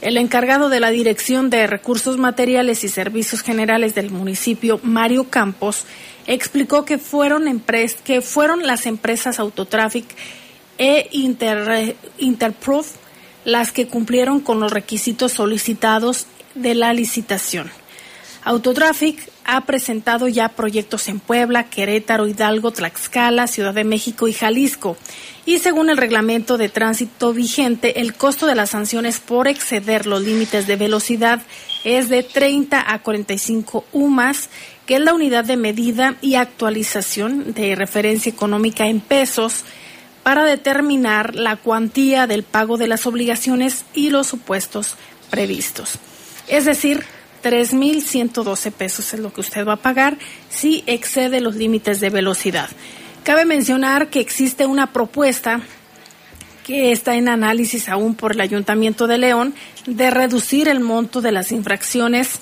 El encargado de la Dirección de Recursos Materiales y Servicios Generales del municipio, Mario Campos, explicó que fueron, que fueron las empresas Autotraffic e Inter, Interproof las que cumplieron con los requisitos solicitados de la licitación. Autotraffic ha presentado ya proyectos en Puebla, Querétaro, Hidalgo, Tlaxcala, Ciudad de México y Jalisco. Y según el reglamento de tránsito vigente, el costo de las sanciones por exceder los límites de velocidad es de 30 a 45 UMAS, que es la unidad de medida y actualización de referencia económica en pesos para determinar la cuantía del pago de las obligaciones y los supuestos previstos. Es decir, 3.112 pesos es lo que usted va a pagar si excede los límites de velocidad. Cabe mencionar que existe una propuesta que está en análisis aún por el Ayuntamiento de León de reducir el monto de las infracciones.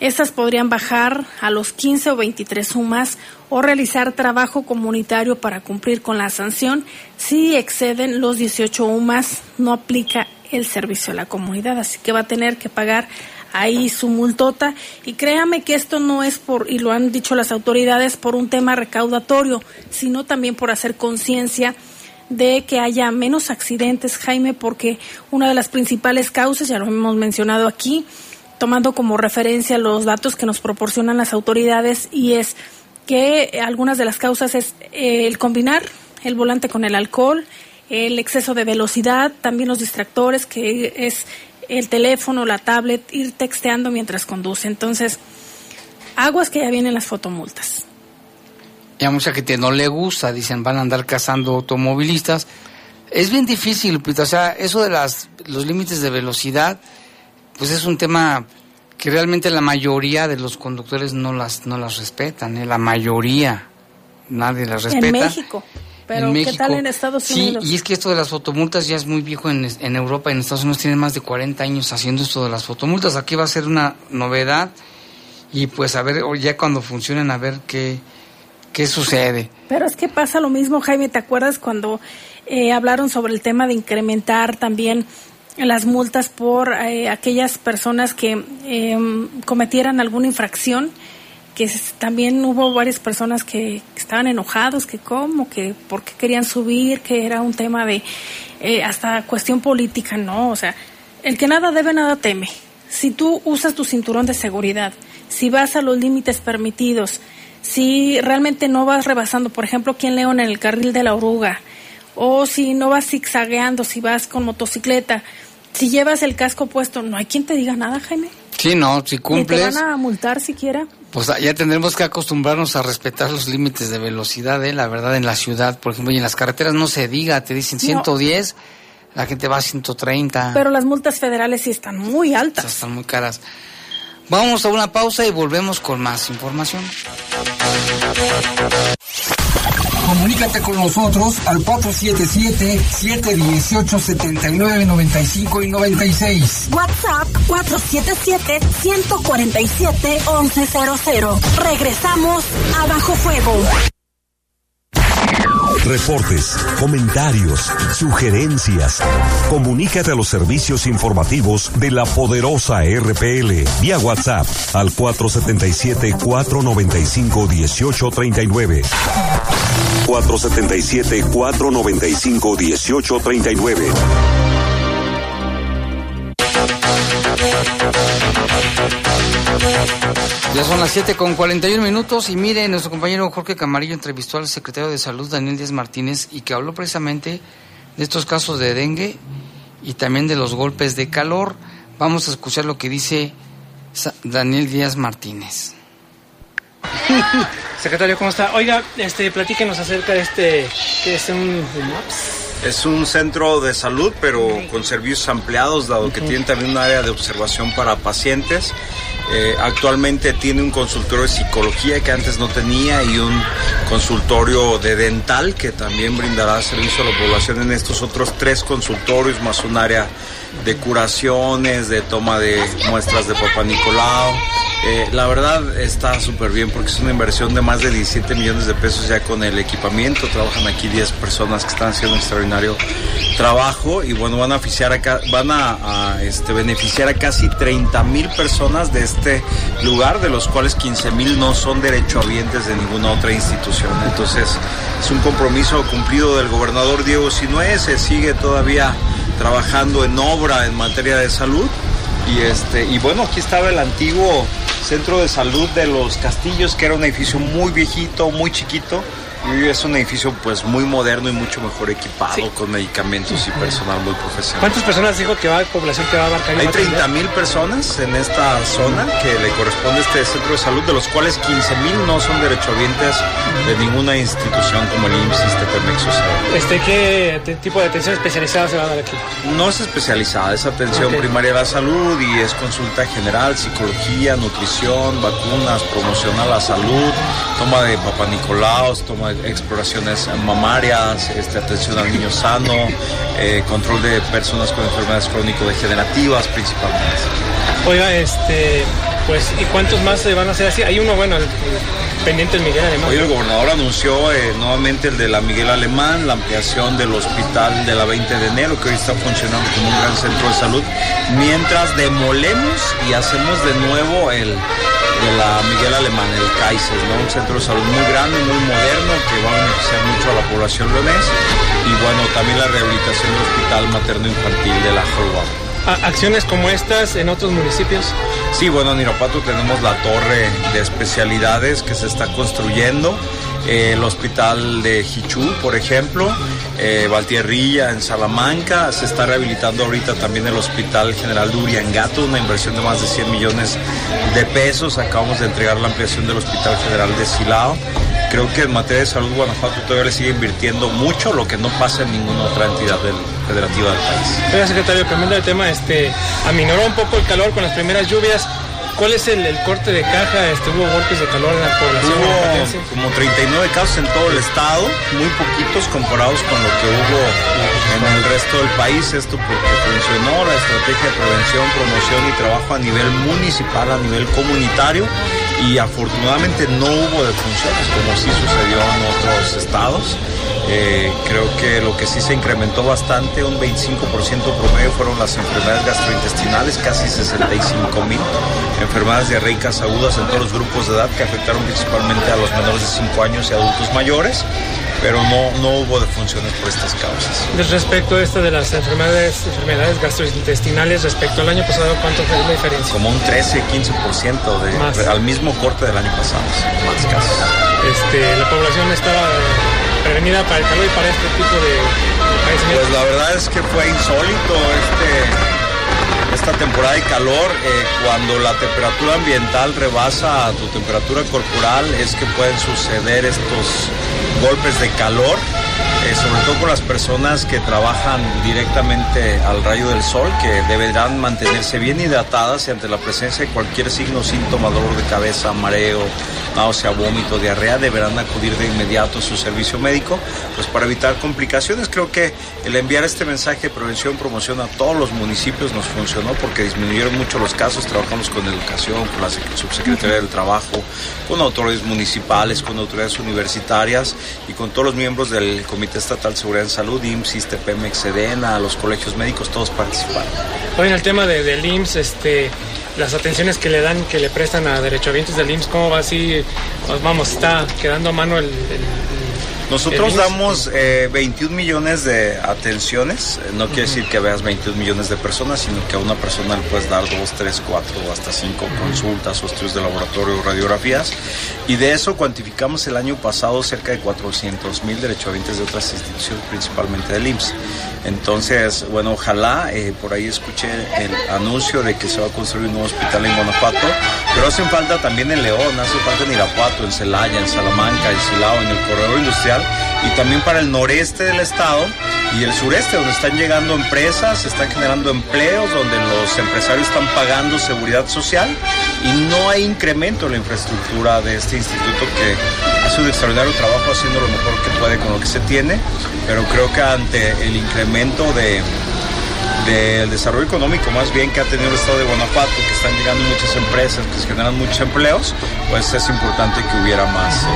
Estas podrían bajar a los 15 o 23 sumas o realizar trabajo comunitario para cumplir con la sanción. Si exceden los 18 UMAS, no aplica el servicio a la comunidad, así que va a tener que pagar ahí su multota. Y créame que esto no es por, y lo han dicho las autoridades, por un tema recaudatorio, sino también por hacer conciencia de que haya menos accidentes, Jaime, porque una de las principales causas, ya lo hemos mencionado aquí, tomando como referencia los datos que nos proporcionan las autoridades, y es que algunas de las causas es eh, el combinar el volante con el alcohol, el exceso de velocidad, también los distractores, que es el teléfono, la tablet, ir texteando mientras conduce. Entonces, aguas que ya vienen las fotomultas. Y a mucha gente no le gusta, dicen, van a andar cazando automovilistas. Es bien difícil, Lupita, o sea, eso de las, los límites de velocidad, pues es un tema que realmente la mayoría de los conductores no las, no las respetan, ¿eh? la mayoría, nadie las respeta. En México. Pero En ¿qué México. tal en Estados sí, Unidos? y es que esto de las fotomultas ya es muy viejo en, en Europa, en Estados Unidos tienen más de 40 años haciendo esto de las fotomultas. Aquí va a ser una novedad y pues a ver, ya cuando funcionen, a ver qué, qué sucede. Pero es que pasa lo mismo, Jaime, ¿te acuerdas cuando eh, hablaron sobre el tema de incrementar también las multas por eh, aquellas personas que em, cometieran alguna infracción que también hubo varias personas que, estaban enojados, que cómo, que por qué querían subir, que era un tema de eh, hasta cuestión política, no, o sea, el que nada debe, nada teme. Si tú usas tu cinturón de seguridad, si vas a los límites permitidos, si realmente no vas rebasando, por ejemplo, aquí en León en el carril de la oruga, o si no vas zigzagueando, si vas con motocicleta, si llevas el casco puesto, no hay quien te diga nada, Jaime. Sí, no, si cumples. ¿Te van a multar siquiera? Pues ya tendremos que acostumbrarnos a respetar los límites de velocidad, ¿eh? la verdad, en la ciudad, por ejemplo, y en las carreteras no se diga, te dicen 110, la gente va a 130. Pero las multas federales sí están muy altas. Están muy caras. Vamos a una pausa y volvemos con más información. Comunícate con nosotros al 477-718-7995 y 96. WhatsApp 477-147-1100. Regresamos a Bajo Fuego. Reportes, comentarios, sugerencias. Comunícate a los servicios informativos de la poderosa RPL vía WhatsApp al 477-495-1839. 477-495-1839. Ya son las 7 con 41 minutos y mire, nuestro compañero Jorge Camarillo entrevistó al secretario de Salud Daniel Díaz Martínez y que habló precisamente de estos casos de dengue y también de los golpes de calor. Vamos a escuchar lo que dice Daniel Díaz Martínez. Secretario, ¿cómo está? Oiga, este, platíquenos acerca de este, que es un Es un centro de salud, pero con servicios ampliados, dado que tiene también un área de observación para pacientes. Eh, actualmente tiene un consultorio de psicología que antes no tenía y un consultorio de dental que también brindará servicio a la población en estos otros tres consultorios, más un área de curaciones, de toma de muestras de Papá Nicolau eh, la verdad está súper bien porque es una inversión de más de 17 millones de pesos ya con el equipamiento. Trabajan aquí 10 personas que están haciendo un extraordinario trabajo y bueno, van a, oficiar van a, este, beneficiar a casi 30 mil personas de este lugar, de los cuales 15 mil no son derechohabientes de ninguna otra institución. Entonces es un compromiso cumplido del gobernador Diego Sinué, se sigue todavía trabajando en obra en materia de salud. Y este y bueno aquí estaba el antiguo centro de salud de los Castillos, que era un edificio muy viejito, muy chiquito, es un edificio pues muy moderno y mucho mejor equipado con medicamentos y personal muy profesional. ¿Cuántas personas dijo que va, población que va a abarcar? Hay 30 mil personas en esta zona que le corresponde a este centro de salud, de los cuales 15 mil no son derechohabientes de ninguna institución como el IMSS, Tepemex o este, ¿Qué tipo de atención especializada se va a dar aquí? No es especializada, es atención primaria de la salud y es consulta general, psicología, nutrición, vacunas, promoción a la salud, toma de papá Nicolaos, toma exploraciones mamarias, este, atención al niño sano, eh, control de personas con enfermedades crónico-degenerativas principalmente. Oiga, este, pues, ¿y cuántos más se van a hacer así? Hay uno, bueno, el, pendiente del Miguel Alemán. Hoy el gobernador anunció eh, nuevamente el de la Miguel Alemán, la ampliación del hospital de la 20 de enero, que hoy está funcionando como un gran centro de salud, mientras demolemos y hacemos de nuevo el de la Miguel Alemán, el Kaiser, ¿no? un centro de salud muy grande, muy moderno, que va a beneficiar mucho a la población leonesa y bueno, también la rehabilitación del Hospital Materno Infantil de la Jolba. ¿Acciones como estas en otros municipios? Sí, bueno, en Irapato tenemos la torre de especialidades que se está construyendo el hospital de Jichú, por ejemplo, eh, Valtierrilla en Salamanca, se está rehabilitando ahorita también el Hospital General de Uriangato, una inversión de más de 100 millones de pesos, acabamos de entregar la ampliación del Hospital General de Silao. Creo que en materia de salud Guanajuato todavía le sigue invirtiendo mucho, lo que no pasa en ninguna otra entidad del, federativa del país. Oiga, secretario, cambiando de tema, este, aminoró un poco el calor con las primeras lluvias. ¿Cuál es el, corte de caja? Este, ¿Hubo golpes de calor en la población? Hubo como 39 casos en todo el estado, muy poquitos comparados con lo que hubo en el resto del país. Esto porque funcionó la estrategia de prevención, promoción y trabajo a nivel municipal, a nivel comunitario y afortunadamente no hubo defunciones como sí sucedió en otros estados. Eh, creo que lo que sí se incrementó bastante, un 25% promedio, fueron las enfermedades gastrointestinales, casi 65 mil enfermedades diarreicas agudas en todos los grupos de edad que afectaron principalmente a los menores de 5 años y adultos mayores pero no, no hubo defunciones por estas causas. Respecto a esto de las enfermedades, enfermedades gastrointestinales, respecto al año pasado, ¿cuánto fue la diferencia? Como un 13-15% de, al mismo corte del año pasado, más casos. Este, la población estaba prevenida para el calor y para este tipo de padecimientos. Pues la verdad es que fue insólito este esta temporada de calor, eh, cuando la temperatura ambiental rebasa tu temperatura corporal, es que pueden suceder estos golpes de calor eh, sobre todo con las personas que trabajan directamente al rayo del sol, que deberán mantenerse bien hidratadas y ante la presencia de cualquier signo, síntoma, dolor de cabeza, mareo, náusea, vómito, diarrea, deberán acudir de inmediato a su servicio médico, pues para evitar complicaciones. Creo que el enviar este mensaje de prevención, promoción a todos los municipios nos funcionó porque disminuyeron mucho los casos. Trabajamos con educación, con la subsecretaría del Trabajo, con autoridades municipales, con autoridades universitarias y con todos los miembros del Comité Estatal de Seguridad en Salud, IMSS, ISTEPEMEX, SEDENA, los colegios médicos, todos participaron. Hoy en el tema de, del IMSS, este, las atenciones que le dan, que le prestan a derechohabientes del IMSS, ¿cómo va así? Pues vamos, está quedando a mano el nosotros damos 21 eh, millones de atenciones. No quiere decir que veas 21 millones de personas, sino que a una persona le puedes dar 2, 3, 4 o hasta 5 consultas o estudios de laboratorio o radiografías. Y de eso cuantificamos el año pasado cerca de 400 mil derechohabientes de otras instituciones, principalmente del IMSS. Entonces, bueno, ojalá, eh, por ahí escuché el anuncio de que se va a construir un nuevo hospital en Guanajuato, pero hacen falta también en León, hace falta en Irapuato, en Celaya, en Salamanca, en Silao, en el corredor industrial y también para el noreste del estado y el sureste, donde están llegando empresas, se están generando empleos, donde los empresarios están pagando seguridad social y no hay incremento en la infraestructura de este instituto que hace un extraordinario trabajo haciendo lo mejor que puede con lo que se tiene, pero creo que ante el incremento de del desarrollo económico más bien que ha tenido el estado de Guanajuato, que están llegando muchas empresas, que se generan muchos empleos, pues es importante que hubiera más eh,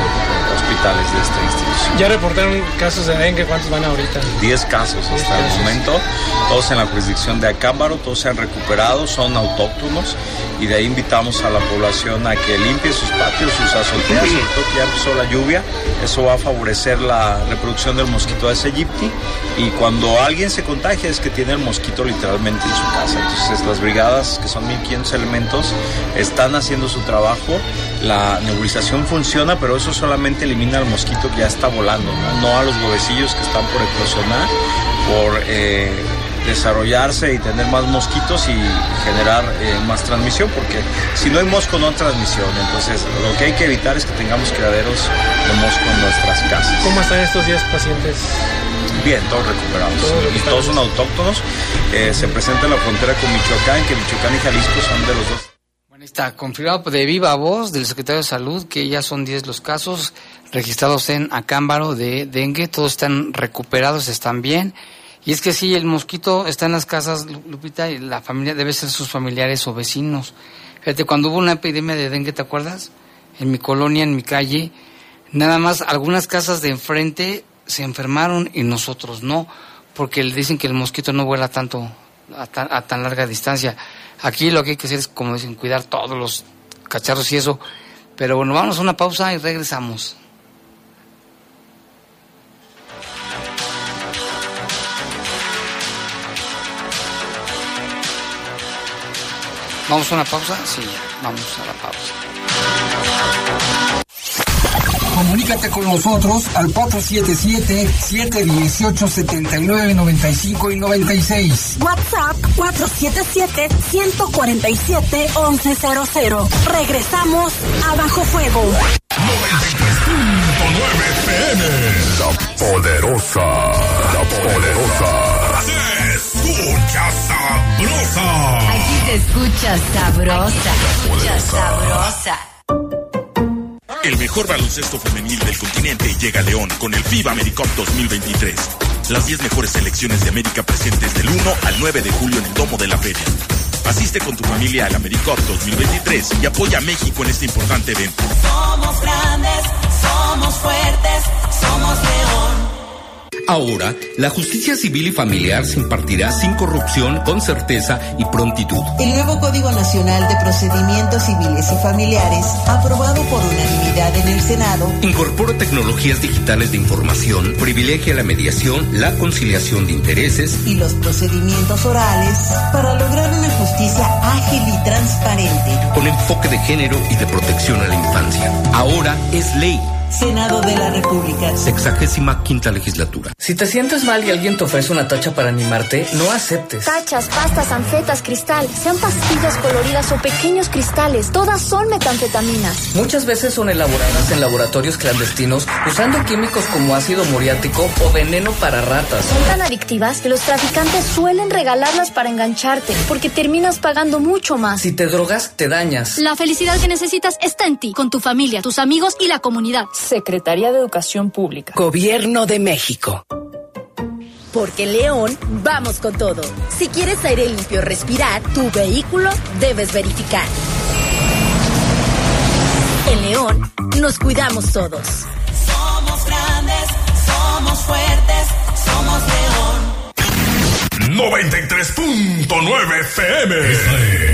hospitales de esta institución. ¿Ya reportaron casos de dengue? ¿Cuántos van ahorita? Diez casos hasta el momento, todos en la jurisdicción de Acámbaro, todos se han recuperado, son autóctonos y de ahí invitamos a la población a que limpie sus patios, sus azoteas, sobre todo que ya empezó la lluvia, eso va a favorecer la reproducción del mosquito de aegypti y cuando alguien se contagia es que tiene el mosquito literalmente en su casa. Entonces las brigadas, que son 1500 elementos, están haciendo su trabajo. La nebulización funciona, pero eso solamente elimina al mosquito que ya está volando, no, a los huevecillos que están por eclosionar, por eh, desarrollarse y tener más mosquitos y generar eh, más transmisión, porque si no hay mosco no hay transmisión. Entonces lo que hay que evitar es que tengamos criaderos de mosco en nuestras casas. ¿Cómo están estos días pacientes? Bien, todos recuperados. y todos son autóctonos. Eh, se presenta en la frontera con Michoacán, que Michoacán y Jalisco son de los dos. Bueno, está confirmado de viva voz del secretario de Salud que ya son 10 los casos registrados en Acámbaro de dengue. Todos están recuperados, están bien. Y es que sí, el mosquito está en las casas, Lupita, y la familia debe ser sus familiares o vecinos. Fíjate, cuando hubo una epidemia de dengue, ¿te acuerdas? En mi colonia, en mi calle, nada más algunas casas de enfrente se enfermaron y nosotros no, porque le dicen que el mosquito no vuela tanto a tan, larga distancia. Aquí lo que hay que hacer es, como dicen, cuidar todos los cacharros y eso. Pero bueno, vamos a una pausa y regresamos. ¿Vamos a una pausa? Sí, vamos a la pausa. Comunícate con nosotros al 477-718-7995 y 96. WhatsApp 477-147-1100. Regresamos a Bajo Fuego. 93.9 PM. La poderosa. La poderosa. Se escucha sabrosa. Aquí te escucha sabrosa. Escucha sabrosa. El mejor baloncesto femenil del continente llega a León con el FIBA AmeriCup 2023. Las 10 mejores selecciones de América presentes del 1 al 9 de julio en el Domo de la Feria. Asiste con tu familia al AmeriCup 2023 y apoya a México en este importante evento. Somos grandes, somos fuertes, somos León. Ahora, la justicia civil y familiar se impartirá sin corrupción, con certeza y prontitud. El nuevo Código Nacional de Procedimientos Civiles y Familiares, aprobado por unanimidad en el Senado, incorpora tecnologías digitales de información, privilegia la mediación, la conciliación de intereses y los procedimientos orales para lograr una justicia ágil y transparente, con enfoque de género y de protección a la infancia. Ahora es ley. Senado de la República. Sexagésima quinta legislatura. Si te sientes mal y alguien te ofrece una tacha para animarte, no aceptes. Tachas, pastas, anfetas, cristal, sean pastillas coloridas o pequeños cristales, todas son metanfetaminas. Muchas veces son elaboradas en laboratorios clandestinos usando químicos como ácido muriático o veneno para ratas. Son tan adictivas que los traficantes suelen regalarlas para engancharte, porque terminas pagando mucho más. Si te drogas, te dañas. La felicidad que necesitas está en ti, con tu familia, tus amigos y la comunidad. Secretaría de Educación Pública. Gobierno de México. Porque León, vamos con todo. Si quieres aire limpio respirar, tu vehículo debes verificar. En León, nos cuidamos todos. Somos grandes, somos fuertes, somos León. 93.9 FM.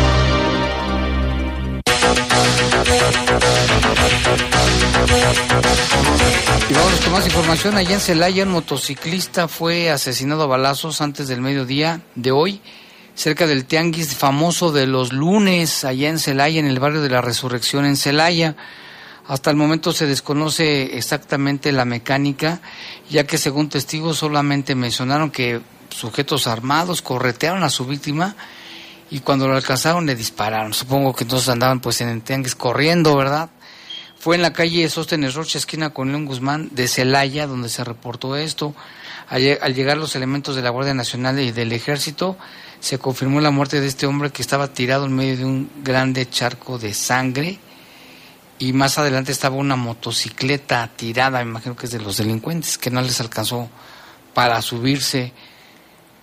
Y vamos con más información. Allá en Celaya, un motociclista fue asesinado a balazos antes del mediodía de hoy, cerca del tianguis famoso de los lunes, allá en Celaya, en el barrio de la Resurrección en Celaya. Hasta el momento se desconoce exactamente la mecánica, ya que según testigos solamente mencionaron que sujetos armados corretearon a su víctima y cuando lo alcanzaron le dispararon. Supongo que entonces andaban pues en el tianguis corriendo, ¿verdad? Fue en la calle Sóstenes Rocha, esquina con León Guzmán, de Celaya, donde se reportó esto. Al, al, llegar los elementos de la Guardia Nacional y del Ejército, se confirmó la muerte de este hombre que estaba tirado en medio de un grande charco de sangre. Y más adelante estaba una motocicleta tirada, me imagino que es de los delincuentes, que no les alcanzó para subirse.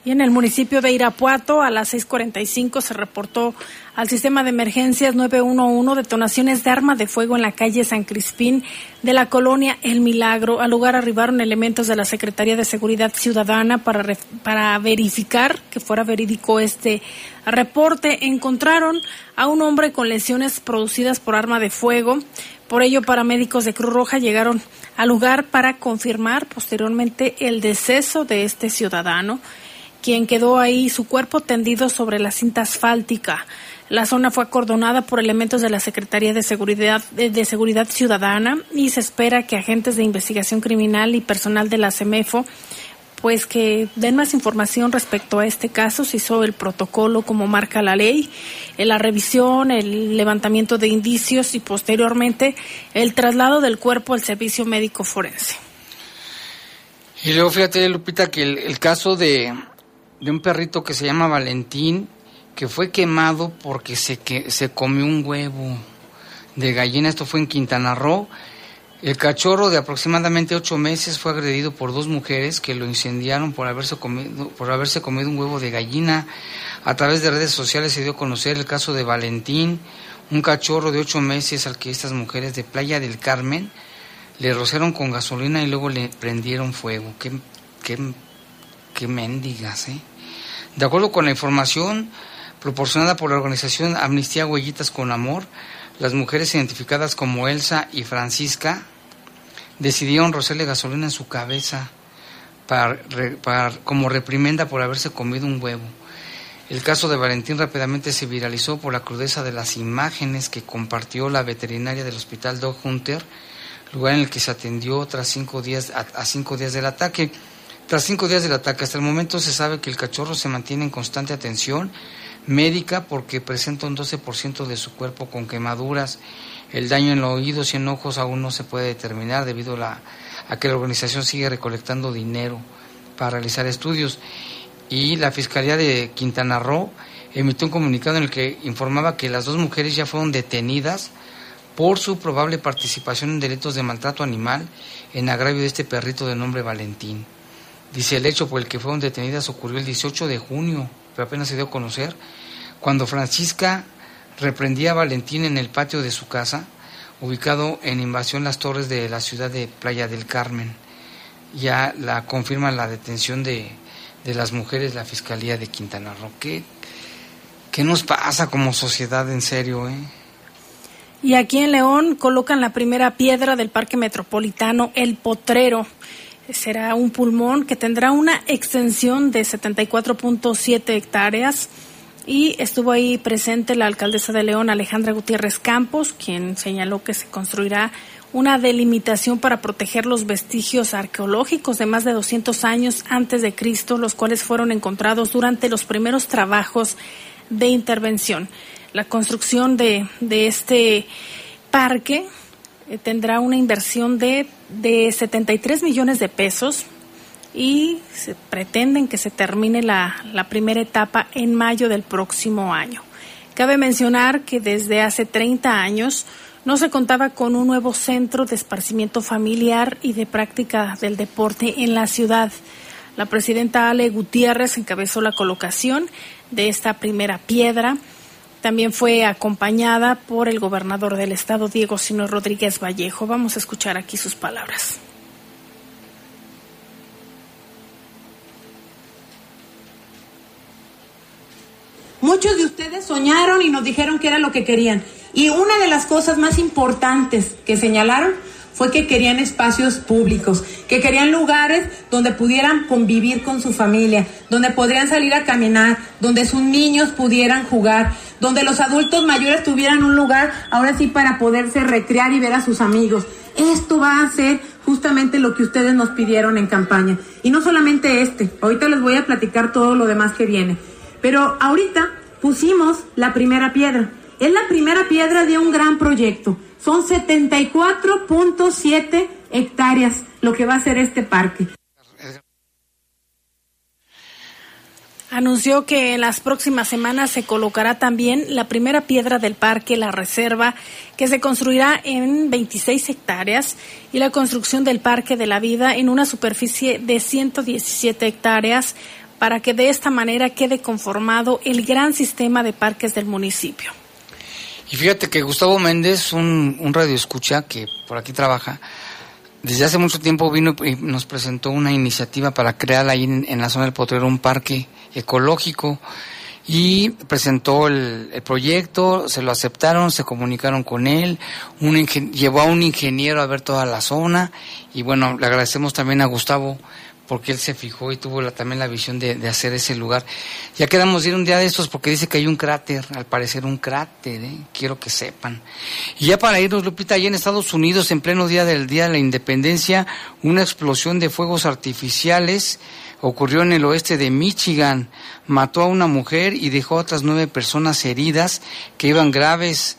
Y en el municipio de Irapuato, a las 6:45 se reportó al sistema de emergencias 911 detonaciones de arma de fuego en la calle San Crispín de la colonia El Milagro. Al lugar arribaron elementos de la Secretaría de Seguridad Ciudadana para, para verificar que fuera verídico este reporte. Encontraron a un hombre con lesiones producidas por arma de fuego. Por ello, paramédicos de Cruz Roja llegaron al lugar para confirmar posteriormente el deceso de este ciudadano quien quedó ahí su cuerpo tendido sobre la cinta asfáltica. La zona fue acordonada por elementos de la Secretaría de Seguridad, de Seguridad Ciudadana y se espera que agentes de investigación criminal y personal de la CEMEFO pues que den más información respecto a este caso, se hizo el protocolo como marca la ley, la revisión, el levantamiento de indicios y posteriormente el traslado del cuerpo al servicio médico forense. Y luego fíjate, Lupita, que el caso de, de un perrito que se llama Valentín, que fue quemado porque se, que, se comió un huevo de gallina. Esto fue en Quintana Roo. El cachorro de aproximadamente ocho meses fue agredido por dos mujeres que lo incendiaron por haberse comido, por haberse comido un huevo de gallina. A través de redes sociales se dio a conocer el caso de Valentín, un cachorro de ocho meses al que estas mujeres de Playa del Carmen le rociaron con gasolina y luego le prendieron fuego. Qué, qué, qué mendigas, ¿eh? De acuerdo con la información proporcionada por la organización Amnistía Huellitas con Amor, las mujeres identificadas como Elsa y Francisca decidieron rociarle gasolina en su cabeza como reprimenda por haberse comido un huevo. El caso de Valentín rápidamente se viralizó por la crudeza de las imágenes que compartió la veterinaria del hospital Dog Hunter, lugar en el que se atendió tras cinco días, a cinco días del ataque. Tras cinco días del ataque, hasta el momento se sabe que el cachorro se mantiene en constante atención médica porque presenta un 12% de su cuerpo con quemaduras. El daño en los oídos y en ojos aún no se puede determinar debido a, la, a que la organización sigue recolectando dinero para realizar estudios. y la Fiscalía de Quintana Roo emitió un comunicado en el que informaba que las dos mujeres ya fueron detenidas por su probable participación en delitos de maltrato animal en agravio de este perrito de nombre Valentín. Dice el hecho por el que fueron detenidas ocurrió el 18 de junio, pero apenas se dio a conocer, cuando Francisca reprendía a Valentín en el patio de su casa, ubicado en Invasión Las Torres de la ciudad de Playa del Carmen. Ya la confirma la detención de, de las mujeres la Fiscalía de Quintana Roo. ¿Qué, ¿Qué nos pasa como sociedad en serio? Eh? Y aquí en León colocan la primera piedra del Parque Metropolitano, El Potrero. Será un pulmón que tendrá una extensión de 74.7 hectáreas y estuvo ahí presente la alcaldesa de León, Alejandra Gutiérrez Campos, quien señaló que se construirá una delimitación para proteger los vestigios arqueológicos de más de 200 años antes de Cristo, los cuales fueron encontrados durante los primeros trabajos de intervención. La construcción de, de este parque eh, tendrá una inversión de, de 73 millones de pesos y se pretenden que se termine la, la primera etapa en mayo del próximo año. Cabe mencionar que desde hace 30 años no se contaba con un nuevo centro de esparcimiento familiar y de práctica del deporte en la ciudad. La presidenta Ale Gutiérrez encabezó la colocación de esta primera piedra. También fue acompañada por el gobernador del estado, Diego Sino Rodríguez Vallejo. Vamos a escuchar aquí sus palabras. Muchos de ustedes soñaron y nos dijeron que era lo que querían. Y una de las cosas más importantes que señalaron fue que querían espacios públicos, que querían lugares donde pudieran convivir con su familia, donde podrían salir a caminar, donde sus niños pudieran jugar, donde los adultos mayores tuvieran un lugar ahora sí para poderse recrear y ver a sus amigos. Esto va a ser justamente lo que ustedes nos pidieron en campaña. Y no solamente este, ahorita les voy a platicar todo lo demás que viene. Pero ahorita pusimos la primera piedra. Es la primera piedra de un gran proyecto. Son 74.7 hectáreas lo que va a ser este parque. Anunció que en las próximas semanas se colocará también la primera piedra del parque, la reserva, que se construirá en 26 hectáreas, y la construcción del Parque de la Vida en una superficie de 117 hectáreas, para que de esta manera quede conformado el gran sistema de parques del municipio. Y fíjate que Gustavo Méndez, un, un radio escucha que por aquí trabaja, desde hace mucho tiempo vino y nos presentó una iniciativa para crear ahí en, la zona del Potrero un parque ecológico y presentó el, proyecto, se lo aceptaron, se comunicaron con él, un llevó a un ingeniero a ver toda la zona y bueno, le agradecemos también a Gustavo porque él se fijó y tuvo también la visión de, de, hacer ese lugar. Ya quedamos ir un día de estos porque dice que hay un cráter, al parecer un cráter, ¿eh? quiero que sepan. Y ya para irnos, Lupita, allá en Estados Unidos, en pleno día del Día de la Independencia, una explosión de fuegos artificiales ocurrió en el oeste de Michigan. Mató a una mujer y dejó a otras nueve personas heridas que iban graves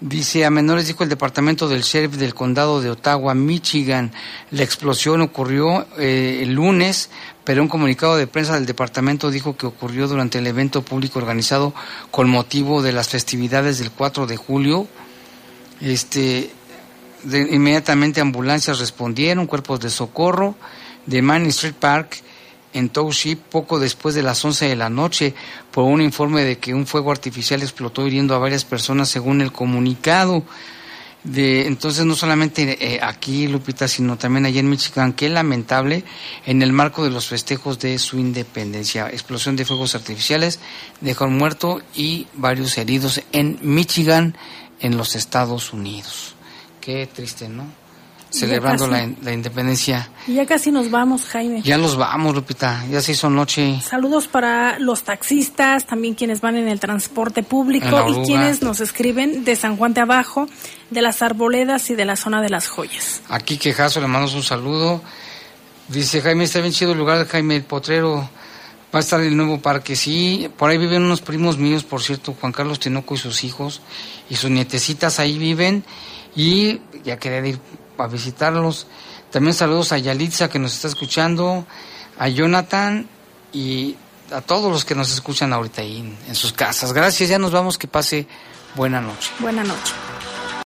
Dice, a menores dijo el departamento del sheriff del condado de Ottawa, Michigan. La explosión ocurrió eh, el lunes, pero un comunicado de prensa del departamento dijo que ocurrió durante el evento público organizado con motivo de las festividades del 4 de julio. Este, de, inmediatamente ambulancias respondieron, cuerpos de socorro de Main Street Park en Township poco después de las 11 de la noche por un informe de que un fuego artificial explotó hiriendo a varias personas según el comunicado. De, entonces no solamente eh, aquí Lupita sino también allá en Michigan que lamentable en el marco de los festejos de su independencia. Explosión de fuegos artificiales dejó muerto y varios heridos en Michigan en los Estados Unidos. Qué triste no celebrando la, la, independencia. Y ya casi nos vamos, Jaime. Ya nos vamos, Lupita, ya se hizo noche. Saludos para los taxistas, también quienes van en el transporte público y quienes nos escriben de San Juan de Abajo, de las Arboledas y de la zona de las joyas. Aquí Quejazo le mandamos un saludo. Dice Jaime, está bien chido el lugar de Jaime el Potrero. Va a estar el nuevo parque, sí. Por ahí viven unos primos míos, por cierto, Juan Carlos Tinoco y sus hijos y sus nietecitas ahí viven. Y ya quería ir a visitarlos. También saludos a Yalitza que nos está escuchando, a Jonathan y a todos los que nos escuchan ahorita ahí en, en sus casas. Gracias, ya nos vamos, que pase buena noche. Buena noche.